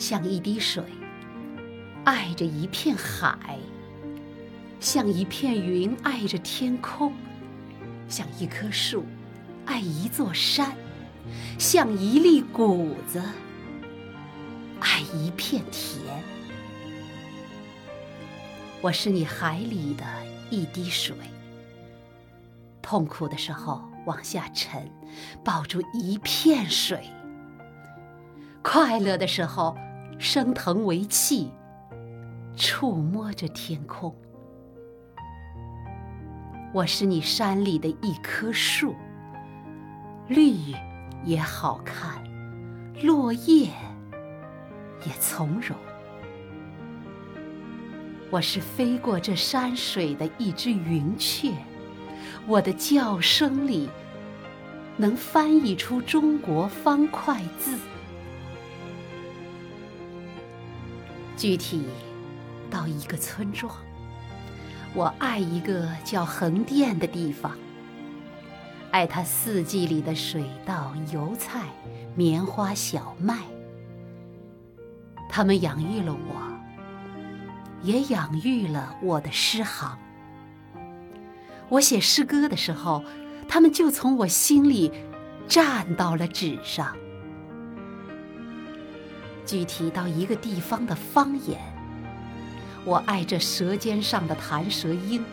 像一滴水，爱着一片海；像一片云，爱着天空；像一棵树，爱一座山；像一粒谷子，爱一片田。我是你海里的一滴水，痛苦的时候往下沉，抱住一片水；快乐的时候升腾为气，触摸着天空。我是你山里的一棵树，绿也好看，落叶也从容。我是飞过这山水的一只云雀，我的叫声里能翻译出中国方块字。具体到一个村庄，我爱一个叫横店的地方，爱它四季里的水稻、油菜、棉花、小麦，它们养育了我。也养育了我的诗行。我写诗歌的时候，他们就从我心里站到了纸上。具体到一个地方的方言，我爱这舌尖上的弹舌音，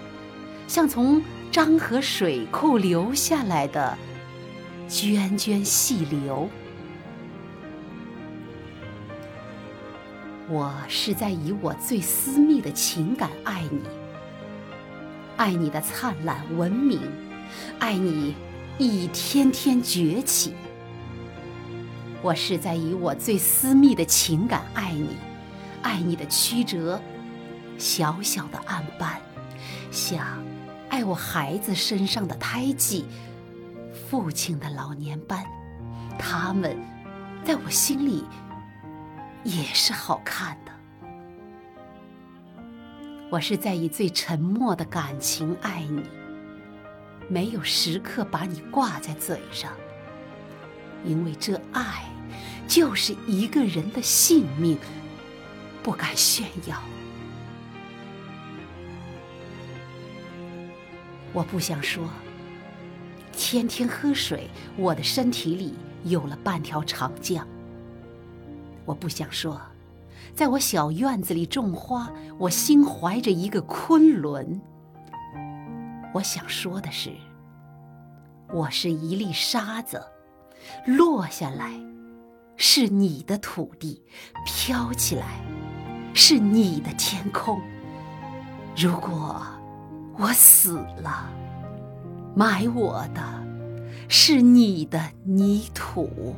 像从漳河水库流下来的涓涓细流。我是在以我最私密的情感爱你，爱你的灿烂文明，爱你一天天崛起。我是在以我最私密的情感爱你，爱你的曲折，小小的暗斑，像爱我孩子身上的胎记，父亲的老年斑，他们在我心里。也是好看的。我是在以最沉默的感情爱你，没有时刻把你挂在嘴上，因为这爱就是一个人的性命，不敢炫耀。我不想说，天天喝水，我的身体里有了半条长江。我不想说，在我小院子里种花，我心怀着一个昆仑。我想说的是，我是一粒沙子，落下来是你的土地，飘起来是你的天空。如果我死了，埋我的是你的泥土。